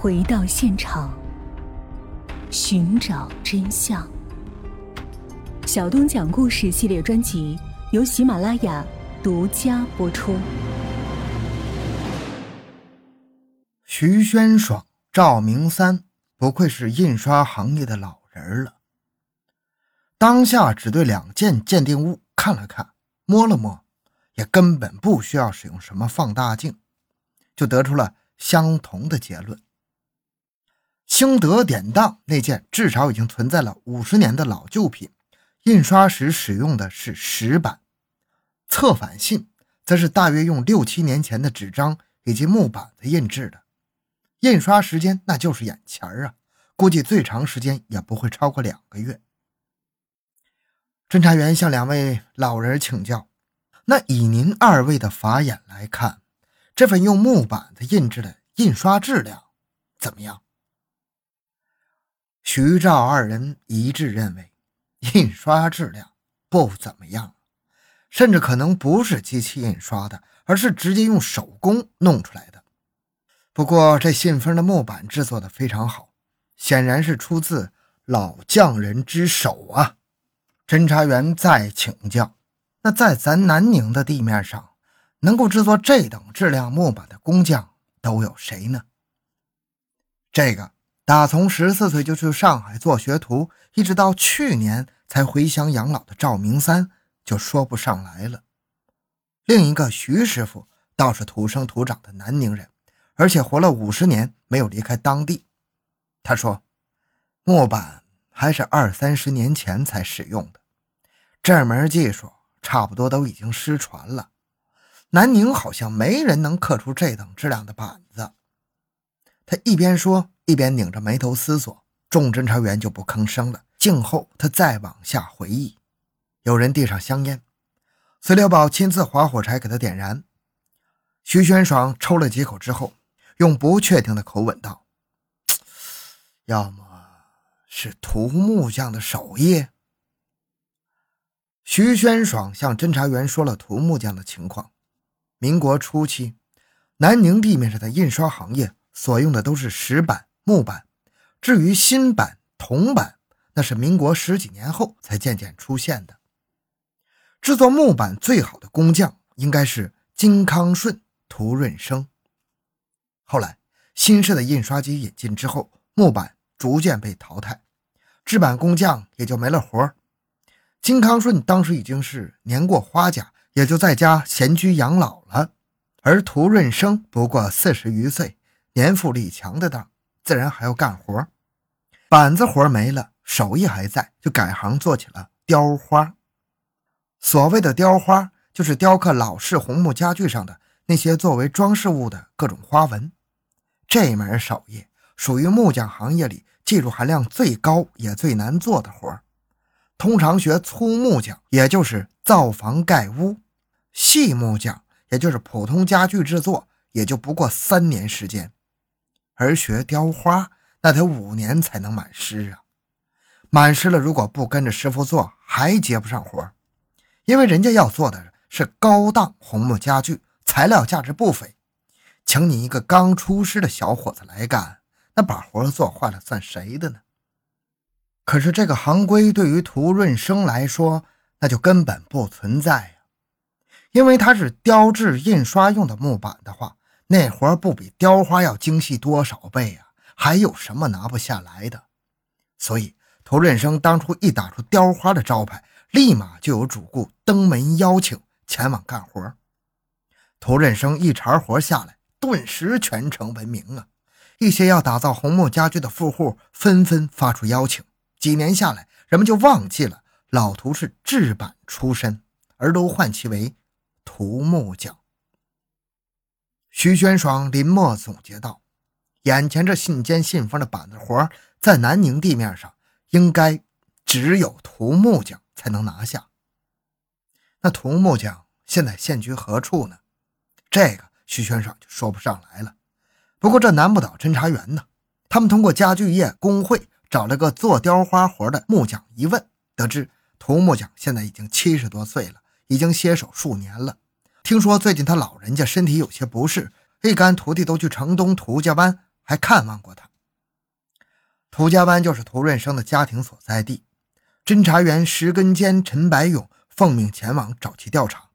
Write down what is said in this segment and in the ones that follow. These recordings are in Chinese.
回到现场，寻找真相。小东讲故事系列专辑由喜马拉雅独家播出。徐轩爽、赵明三不愧是印刷行业的老人了。当下只对两件鉴定物看了看，摸了摸，也根本不需要使用什么放大镜，就得出了相同的结论。兴德典当那件至少已经存在了五十年的老旧品，印刷时使用的是石板，侧反信则是大约用六七年前的纸张以及木板子印制的，印刷时间那就是眼前儿啊，估计最长时间也不会超过两个月。侦查员向两位老人请教：“那以您二位的法眼来看，这份用木板子印制的印刷质量怎么样？”徐兆二人一致认为，印刷质量不怎么样，甚至可能不是机器印刷的，而是直接用手工弄出来的。不过，这信封的木板制作的非常好，显然是出自老匠人之手啊！侦查员再请教：那在咱南宁的地面上，能够制作这等质量木板的工匠都有谁呢？这个。打从十四岁就去上海做学徒，一直到去年才回乡养老的赵明三就说不上来了。另一个徐师傅倒是土生土长的南宁人，而且活了五十年没有离开当地。他说，木板还是二三十年前才使用的，这门技术差不多都已经失传了。南宁好像没人能刻出这等质量的板子。他一边说。一边拧着眉头思索，众侦查员就不吭声了。静候他再往下回忆。有人递上香烟，隋六宝亲自划火柴给他点燃。徐宣爽抽了几口之后，用不确定的口吻道：“要么是涂木匠的手艺。”徐宣爽向侦查员说了涂木匠的情况。民国初期，南宁地面上的印刷行业所用的都是石板。木板，至于新板、铜板，那是民国十几年后才渐渐出现的。制作木板最好的工匠应该是金康顺、涂润生。后来新式的印刷机引进之后，木板逐渐被淘汰，制板工匠也就没了活儿金康顺当时已经是年过花甲，也就在家闲居养老了。而涂润生不过四十余岁，年富力强的当。自然还要干活，板子活没了，手艺还在，就改行做起了雕花。所谓的雕花，就是雕刻老式红木家具上的那些作为装饰物的各种花纹。这门手艺属于木匠行业里技术含量最高也最难做的活通常学粗木匠，也就是造房盖屋；细木匠，也就是普通家具制作，也就不过三年时间。而学雕花，那得五年才能满师啊！满师了，如果不跟着师傅做，还接不上活因为人家要做的是高档红木家具，材料价值不菲。请你一个刚出师的小伙子来干，那把活做坏了，算谁的呢？可是这个行规对于涂润生来说，那就根本不存在呀！因为他是雕制印刷用的木板的话。那活不比雕花要精细多少倍啊？还有什么拿不下来的？所以涂润生当初一打出雕花的招牌，立马就有主顾登门邀请前往干活。涂润生一茬活下来，顿时全城闻名啊！一些要打造红木家具的富户纷纷发出邀请。几年下来，人们就忘记了老涂是制板出身，而都唤其为涂木匠。徐宣爽临墨总结道：“眼前这信笺信封的板子活，在南宁地面上，应该只有涂木匠才能拿下。那涂木匠现在现居何处呢？这个徐宣爽就说不上来了。不过这难不倒侦查员呢。他们通过家具业工会找了个做雕花活的木匠一问，得知涂木匠现在已经七十多岁了，已经歇手数年了。”听说最近他老人家身体有些不适，一干徒弟都去城东涂家湾，还看望过他。涂家湾就是涂润生的家庭所在地。侦查员石根坚、陈白勇奉命前往找其调查。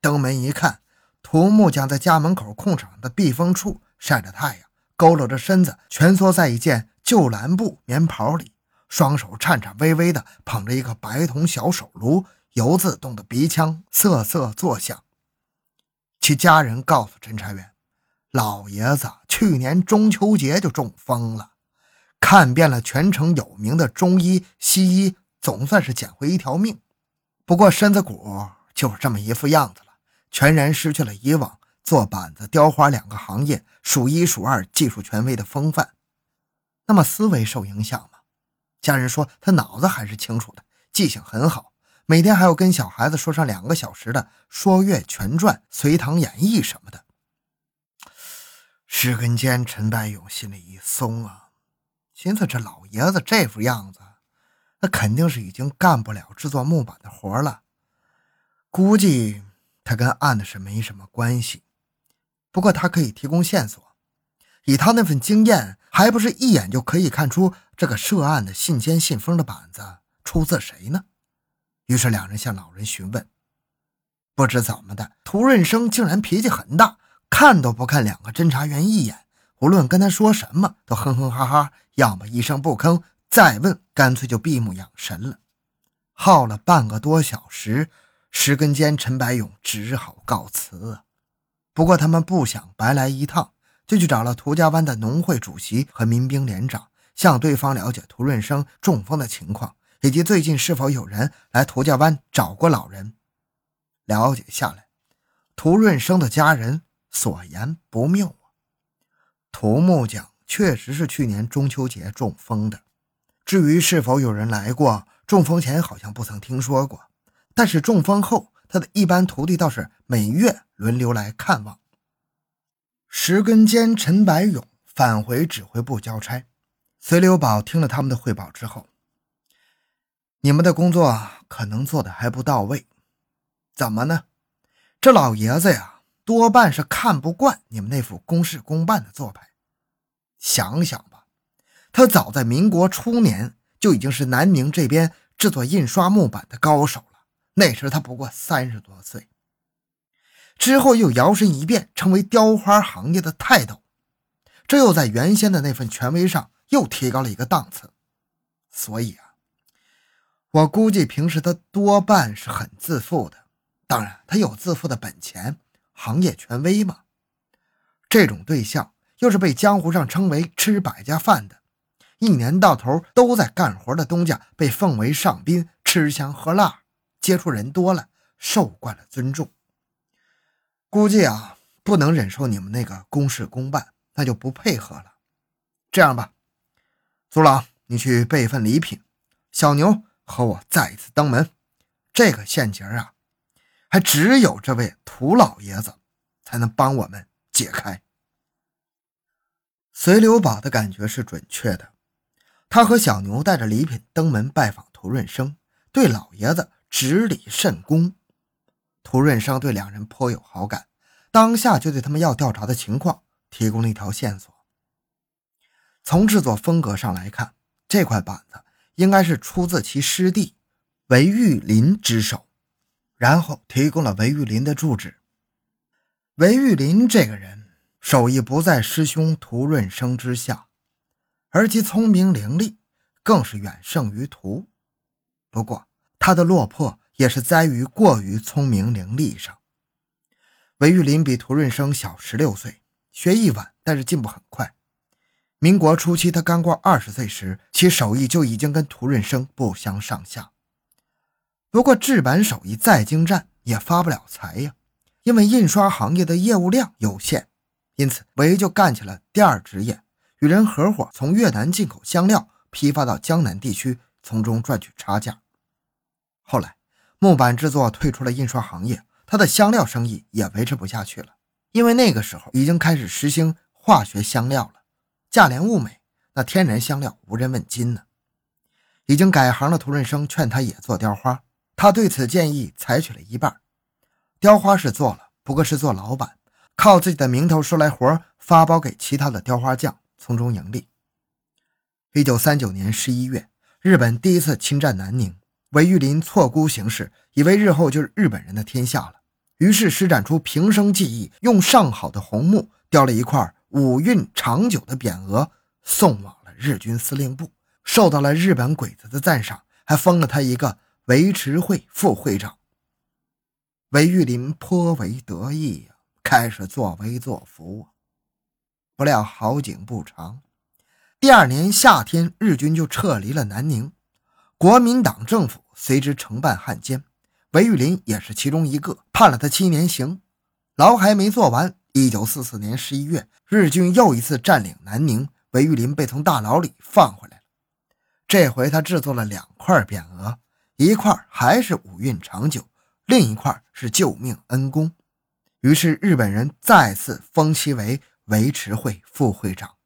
登门一看，涂木匠在家门口空场的避风处晒着太阳，佝偻着身子，蜷缩在一件旧蓝布棉袍里，双手颤颤巍巍地捧着一个白铜小手炉，油自动的鼻腔瑟瑟作响。其家人告诉侦查员，老爷子去年中秋节就中风了，看遍了全城有名的中医西医。总算是捡回一条命，不过身子骨就是这么一副样子了，全然失去了以往做板子、雕花两个行业数一数二技术权威的风范。那么思维受影响吗？家人说他脑子还是清楚的，记性很好，每天还要跟小孩子说上两个小时的《说岳全传》《隋唐演义》什么的。石根坚、陈白勇心里一松啊，寻思这老爷子这副样子。那肯定是已经干不了制作木板的活了，估计他跟案子是没什么关系。不过他可以提供线索，以他那份经验，还不是一眼就可以看出这个涉案的信笺信封的板子出自谁呢？于是两人向老人询问。不知怎么的，涂润生竟然脾气很大，看都不看两个侦查员一眼，无论跟他说什么，都哼哼哈哈，要么一声不吭。再问，干脆就闭目养神了。耗了半个多小时，石根坚、陈白勇只好告辞。不过他们不想白来一趟，就去找了涂家湾的农会主席和民兵连长，向对方了解涂润生中风的情况，以及最近是否有人来涂家湾找过老人。了解下来，涂润生的家人所言不谬啊，涂木匠确实是去年中秋节中风的。至于是否有人来过，中风前好像不曾听说过，但是中风后，他的一般徒弟倒是每月轮流来看望。石根坚、陈白勇返回指挥部交差，隋留宝听了他们的汇报之后，你们的工作可能做的还不到位，怎么呢？这老爷子呀，多半是看不惯你们那副公事公办的做派。想想吧。他早在民国初年就已经是南宁这边制作印刷木板的高手了，那时他不过三十多岁。之后又摇身一变成为雕花行业的泰斗，这又在原先的那份权威上又提高了一个档次。所以啊，我估计平时他多半是很自负的。当然，他有自负的本钱，行业权威嘛。这种对象又是被江湖上称为吃百家饭的。一年到头都在干活的东家被奉为上宾，吃香喝辣，接触人多了，受惯了尊重。估计啊，不能忍受你们那个公事公办，那就不配合了。这样吧，苏朗，你去备份礼品。小牛和我再一次登门。这个陷阱啊，还只有这位涂老爷子才能帮我们解开。隋留宝的感觉是准确的。他和小牛带着礼品登门拜访涂润生，对老爷子执礼甚恭。涂润生对两人颇有好感，当下就对他们要调查的情况提供了一条线索。从制作风格上来看，这块板子应该是出自其师弟韦玉林之手，然后提供了韦玉林的住址。韦玉林这个人手艺不在师兄涂润生之下。而其聪明伶俐，更是远胜于涂。不过，他的落魄也是在于过于聪明伶俐上。韦玉林比涂润生小十六岁，学艺晚，但是进步很快。民国初期，他刚过二十岁时，其手艺就已经跟涂润生不相上下。不过，制版手艺再精湛，也发不了财呀，因为印刷行业的业务量有限。因此，韦就干起了第二职业。与人合伙从越南进口香料，批发到江南地区，从中赚取差价。后来，木板制作退出了印刷行业，他的香料生意也维持不下去了，因为那个时候已经开始实行化学香料了，价廉物美，那天然香料无人问津呢。已经改行的涂润生劝他也做雕花，他对此建议采取了一半。雕花是做了，不过是做老板，靠自己的名头收来活，发包给其他的雕花匠。从中盈利。一九三九年十一月，日本第一次侵占南宁，韦玉林错估形势，以为日后就是日本人的天下了，于是施展出平生技艺，用上好的红木雕了一块“五运长久”的匾额，送往了日军司令部，受到了日本鬼子的赞赏，还封了他一个维持会副会长。韦玉林颇为得意呀，开始作威作福。不料好景不长，第二年夏天，日军就撤离了南宁，国民党政府随之承办汉奸，韦玉林也是其中一个，判了他七年刑。牢还没做完，一九四四年十一月，日军又一次占领南宁，韦玉林被从大牢里放回来了。这回他制作了两块匾额，一块还是五运长久。另一块是救命恩公，于是日本人再次封其为维持会副会长。